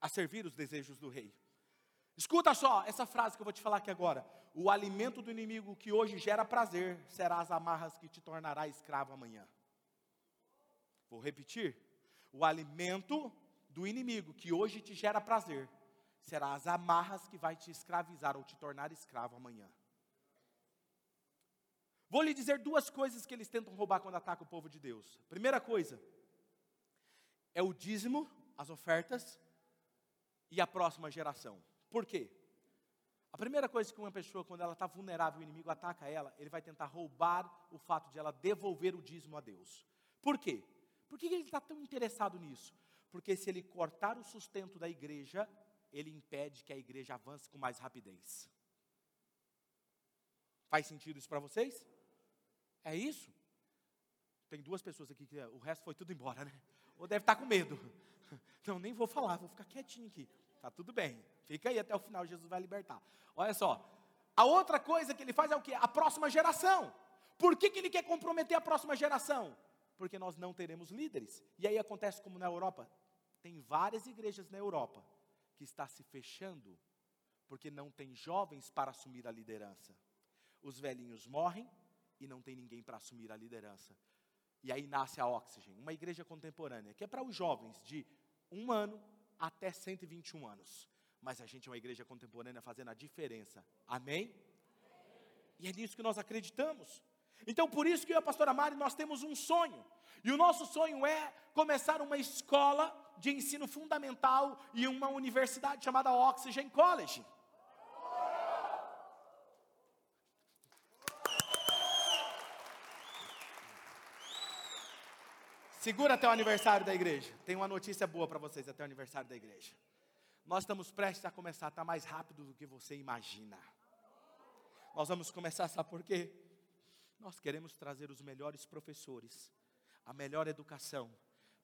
A servir os desejos do rei. Escuta só essa frase que eu vou te falar aqui agora. O alimento do inimigo que hoje gera prazer será as amarras que te tornará escravo amanhã. Vou repetir. O alimento do inimigo que hoje te gera prazer será as amarras que vai te escravizar ou te tornar escravo amanhã. Vou lhe dizer duas coisas que eles tentam roubar quando atacam o povo de Deus. Primeira coisa é o dízimo, as ofertas e a próxima geração. Por quê? A primeira coisa que uma pessoa, quando ela está vulnerável, o inimigo ataca ela, ele vai tentar roubar o fato de ela devolver o dízimo a Deus. Por quê? Por que ele está tão interessado nisso? Porque se ele cortar o sustento da igreja, ele impede que a igreja avance com mais rapidez. Faz sentido isso para vocês? É isso? Tem duas pessoas aqui que o resto foi tudo embora, né? Ou deve estar tá com medo. Não, nem vou falar, vou ficar quietinho aqui. Tá tudo bem. Fica aí até o final, Jesus vai libertar. Olha só. A outra coisa que ele faz é o que? A próxima geração. Por que, que ele quer comprometer a próxima geração? Porque nós não teremos líderes. E aí acontece como na Europa. Tem várias igrejas na Europa que está se fechando porque não tem jovens para assumir a liderança. Os velhinhos morrem e não tem ninguém para assumir a liderança. E aí nasce a Oxygen, uma igreja contemporânea, que é para os jovens de um ano até 121 anos. Mas a gente é uma igreja contemporânea fazendo a diferença. Amém? E é nisso que nós acreditamos. Então, por isso que eu e a pastora Mari, nós temos um sonho. E o nosso sonho é começar uma escola de ensino fundamental e uma universidade chamada Oxygen College. Segura até o aniversário da igreja. Tem uma notícia boa para vocês até o aniversário da igreja. Nós estamos prestes a começar, está mais rápido do que você imagina. Nós vamos começar, sabe por quê? Nós queremos trazer os melhores professores, a melhor educação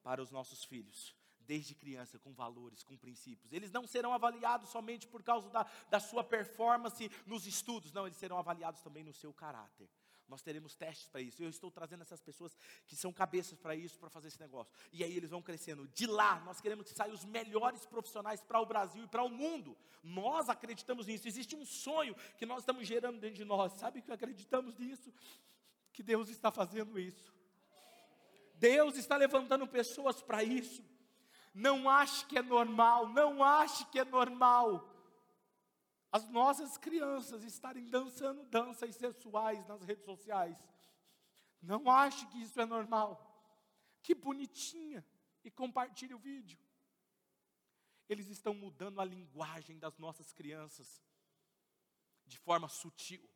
para os nossos filhos, desde criança, com valores, com princípios. Eles não serão avaliados somente por causa da, da sua performance nos estudos, não, eles serão avaliados também no seu caráter. Nós teremos testes para isso. Eu estou trazendo essas pessoas que são cabeças para isso, para fazer esse negócio. E aí eles vão crescendo. De lá, nós queremos que saiam os melhores profissionais para o Brasil e para o mundo. Nós acreditamos nisso. Existe um sonho que nós estamos gerando dentro de nós. Sabe que acreditamos nisso? Que Deus está fazendo isso. Deus está levantando pessoas para isso. Não ache que é normal, não ache que é normal as nossas crianças estarem dançando danças sensuais nas redes sociais. Não ache que isso é normal. que bonitinha, e compartilhe o vídeo. Eles estão mudando a linguagem das nossas crianças de forma sutil.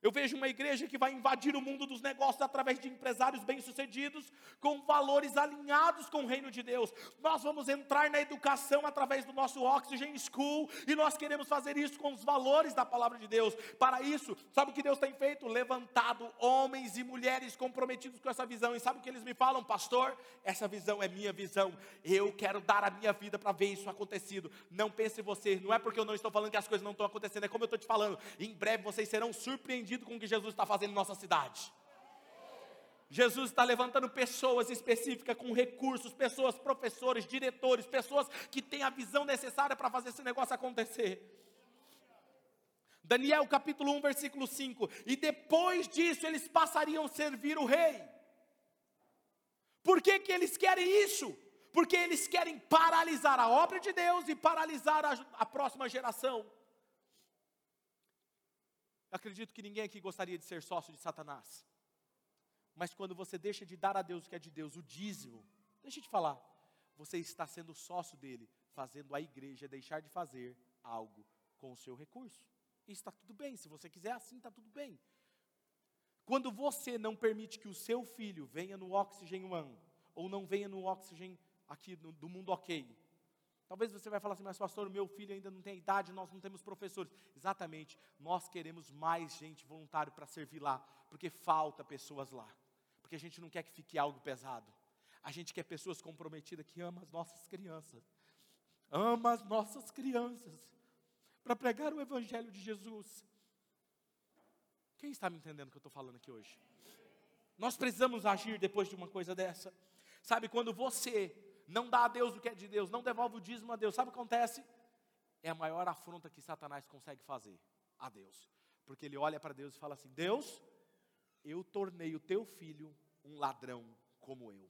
Eu vejo uma igreja que vai invadir o mundo dos negócios através de empresários bem-sucedidos, com valores alinhados com o reino de Deus. Nós vamos entrar na educação através do nosso Oxygen School, e nós queremos fazer isso com os valores da palavra de Deus. Para isso, sabe o que Deus tem feito? Levantado homens e mulheres comprometidos com essa visão. E sabe o que eles me falam, pastor? Essa visão é minha visão. Eu quero dar a minha vida para ver isso acontecido. Não pense você, não é porque eu não estou falando que as coisas não estão acontecendo, é como eu estou te falando. Em breve vocês serão surpreendidos surpreendido com o que Jesus está fazendo em nossa cidade. Jesus está levantando pessoas específicas com recursos, pessoas, professores, diretores, pessoas que têm a visão necessária para fazer esse negócio acontecer. Daniel capítulo 1, versículo 5: E depois disso eles passariam a servir o rei. Por que, que eles querem isso? Porque eles querem paralisar a obra de Deus e paralisar a, a próxima geração. Eu acredito que ninguém aqui gostaria de ser sócio de Satanás. Mas quando você deixa de dar a Deus o que é de Deus, o dízimo, deixa eu te falar, você está sendo sócio dele, fazendo a igreja deixar de fazer algo com o seu recurso. E está tudo bem, se você quiser assim, está tudo bem. Quando você não permite que o seu filho venha no Oxygen One, ou não venha no Oxygen aqui no, do mundo ok, Talvez você vai falar assim, mas pastor, meu filho ainda não tem idade, nós não temos professores. Exatamente, nós queremos mais gente voluntária para servir lá, porque falta pessoas lá. Porque a gente não quer que fique algo pesado. A gente quer pessoas comprometidas que amam as nossas crianças. Ama as nossas crianças. Para pregar o Evangelho de Jesus. Quem está me entendendo o que eu estou falando aqui hoje? Nós precisamos agir depois de uma coisa dessa. Sabe, quando você não dá a Deus o que é de Deus, não devolve o dízimo a Deus, sabe o que acontece? É a maior afronta que Satanás consegue fazer a Deus, porque ele olha para Deus e fala assim: Deus, eu tornei o teu filho um ladrão como eu.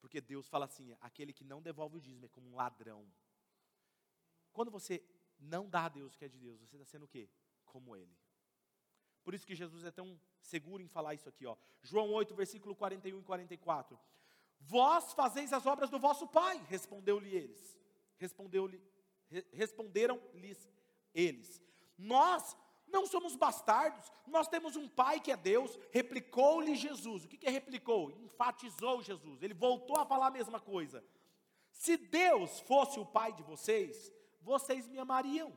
Porque Deus fala assim: aquele que não devolve o dízimo é como um ladrão. Quando você não dá a Deus o que é de Deus, você está sendo o quê? Como ele. Por isso que Jesus é tão seguro em falar isso aqui, ó. João 8, versículo 41 e 44. Vós fazeis as obras do vosso pai, respondeu-lhe eles. Respondeu-lhe, responderam-lhes eles. Nós não somos bastardos, nós temos um pai que é Deus, replicou-lhe Jesus. O que, que é replicou? Enfatizou Jesus, ele voltou a falar a mesma coisa. Se Deus fosse o pai de vocês, vocês me amariam,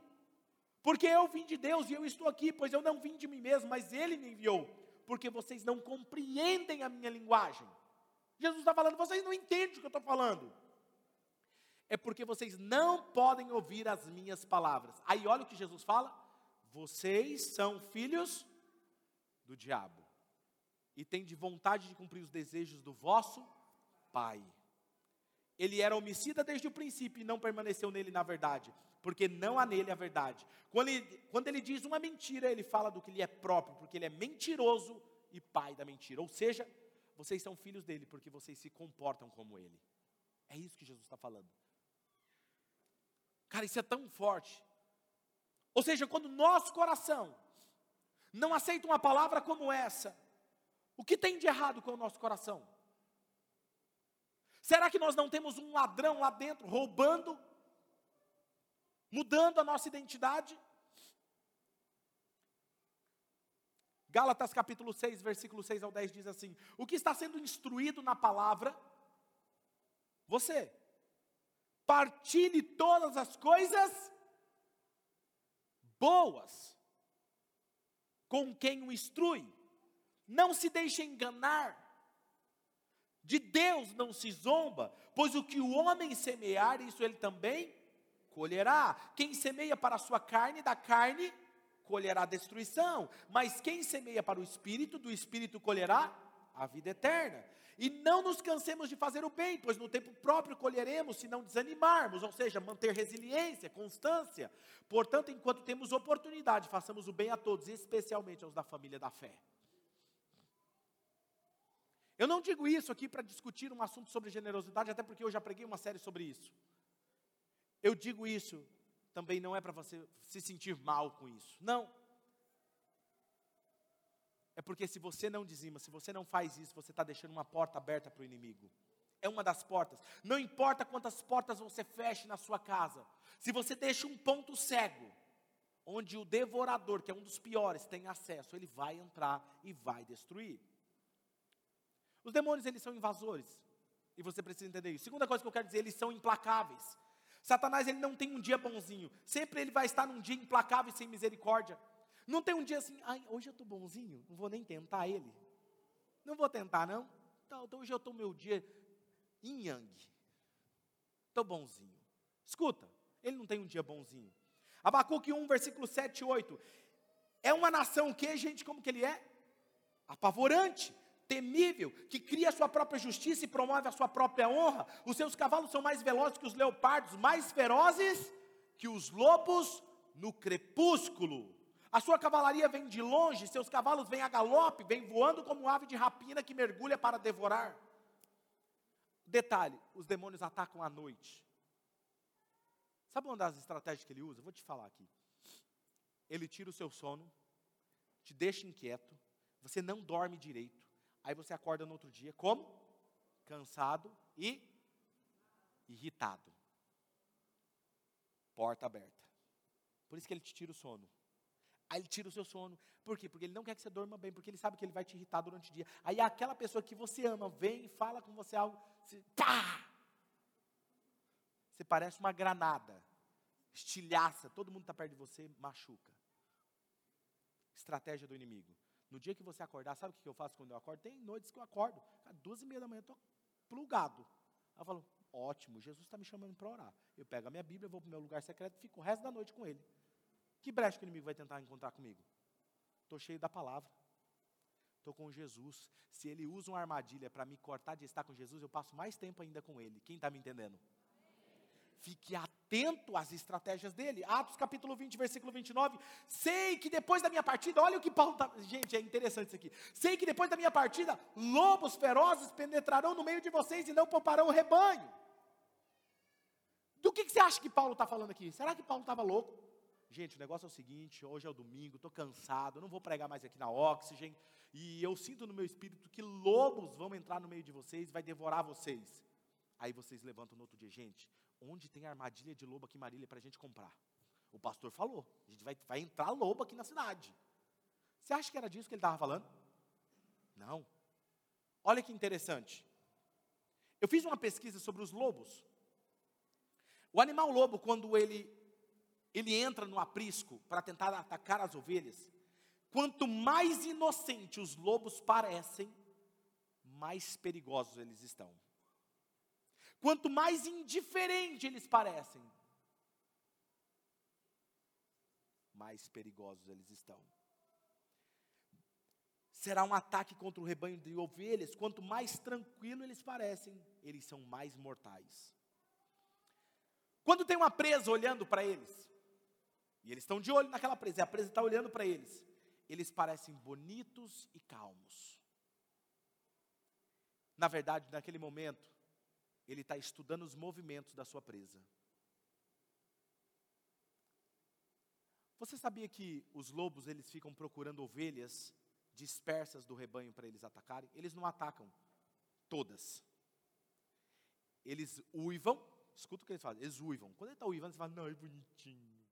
porque eu vim de Deus e eu estou aqui, pois eu não vim de mim mesmo, mas Ele me enviou, porque vocês não compreendem a minha linguagem. Jesus está falando, vocês não entendem o que eu estou falando. É porque vocês não podem ouvir as minhas palavras. Aí olha o que Jesus fala: vocês são filhos do diabo e têm de vontade de cumprir os desejos do vosso pai. Ele era homicida desde o princípio e não permaneceu nele na verdade, porque não há nele a verdade. Quando ele, quando ele diz uma mentira, ele fala do que lhe é próprio, porque ele é mentiroso e pai da mentira. Ou seja, vocês são filhos dele porque vocês se comportam como ele. É isso que Jesus está falando. Cara, isso é tão forte. Ou seja, quando nosso coração não aceita uma palavra como essa, o que tem de errado com o nosso coração? Será que nós não temos um ladrão lá dentro roubando, mudando a nossa identidade? Gálatas capítulo 6, versículo 6 ao 10 diz assim: O que está sendo instruído na palavra? Você. Partilhe todas as coisas boas com quem o instrui. Não se deixe enganar. De Deus não se zomba, pois o que o homem semear, isso ele também colherá. Quem semeia para a sua carne, da carne colherá destruição, mas quem semeia para o espírito, do espírito colherá a vida eterna. E não nos cansemos de fazer o bem, pois no tempo próprio colheremos se não desanimarmos, ou seja, manter resiliência, constância. Portanto, enquanto temos oportunidade, façamos o bem a todos, especialmente aos da família da fé. Eu não digo isso aqui para discutir um assunto sobre generosidade, até porque eu já preguei uma série sobre isso. Eu digo isso também não é para você se sentir mal com isso. Não. É porque se você não dizima, se você não faz isso, você está deixando uma porta aberta para o inimigo. É uma das portas. Não importa quantas portas você feche na sua casa, se você deixa um ponto cego, onde o devorador, que é um dos piores, tem acesso, ele vai entrar e vai destruir. Os demônios, eles são invasores. E você precisa entender isso. Segunda coisa que eu quero dizer, eles são implacáveis. Satanás, ele não tem um dia bonzinho. Sempre ele vai estar num dia implacável e sem misericórdia. Não tem um dia assim, ai, hoje eu estou bonzinho, não vou nem tentar ele. Não vou tentar, não. Então, então hoje eu estou meu dia yin yang. Estou bonzinho. Escuta, ele não tem um dia bonzinho. Abacuque 1, versículo 7 e 8. É uma nação que, gente, como que ele é? Apavorante temível, que cria a sua própria justiça e promove a sua própria honra. Os seus cavalos são mais velozes que os leopardos, mais ferozes que os lobos no crepúsculo. A sua cavalaria vem de longe, seus cavalos vêm a galope, vêm voando como ave de rapina que mergulha para devorar. Detalhe: os demônios atacam à noite. Sabe uma das estratégias que ele usa? Vou te falar aqui. Ele tira o seu sono, te deixa inquieto, você não dorme direito, Aí você acorda no outro dia como? Cansado e irritado. Porta aberta. Por isso que ele te tira o sono. Aí ele tira o seu sono. Por quê? Porque ele não quer que você dorma bem, porque ele sabe que ele vai te irritar durante o dia. Aí aquela pessoa que você ama vem e fala com você algo, você, pá! Você parece uma granada, estilhaça, todo mundo está perto de você, machuca. Estratégia do inimigo. No dia que você acordar, sabe o que eu faço quando eu acordo? Tem noites que eu acordo, às duas e meia da manhã, eu estou plugado. Aí eu falo, ótimo, Jesus está me chamando para orar. Eu pego a minha Bíblia, vou para o meu lugar secreto e fico o resto da noite com ele. Que brecha que o inimigo vai tentar encontrar comigo? Estou cheio da palavra. Estou com Jesus. Se ele usa uma armadilha para me cortar de estar com Jesus, eu passo mais tempo ainda com ele. Quem está me entendendo? Fique atento às estratégias dele. Atos capítulo 20, versículo 29. Sei que depois da minha partida, olha o que Paulo está. Gente, é interessante isso aqui. Sei que depois da minha partida, lobos ferozes penetrarão no meio de vocês e não pouparão o rebanho. Do que, que você acha que Paulo está falando aqui? Será que Paulo estava louco? Gente, o negócio é o seguinte: hoje é o domingo, estou cansado, não vou pregar mais aqui na Oxygen, e eu sinto no meu espírito que lobos vão entrar no meio de vocês, vai devorar vocês. Aí vocês levantam no outro dia, gente, onde tem armadilha de lobo aqui em Marília para a gente comprar? O pastor falou, a gente vai, vai entrar lobo aqui na cidade. Você acha que era disso que ele estava falando? Não. Olha que interessante. Eu fiz uma pesquisa sobre os lobos. O animal lobo, quando ele, ele entra no aprisco para tentar atacar as ovelhas, quanto mais inocente os lobos parecem, mais perigosos eles estão. Quanto mais indiferente eles parecem, mais perigosos eles estão. Será um ataque contra o rebanho de ovelhas, quanto mais tranquilo eles parecem, eles são mais mortais. Quando tem uma presa olhando para eles, e eles estão de olho naquela presa, e a presa está olhando para eles, eles parecem bonitos e calmos. Na verdade, naquele momento, ele está estudando os movimentos da sua presa. Você sabia que os lobos eles ficam procurando ovelhas dispersas do rebanho para eles atacarem? Eles não atacam todas. Eles uivam, escuta o que eles fazem, eles uivam. Quando ele está uivando, você fala, não, é bonitinho.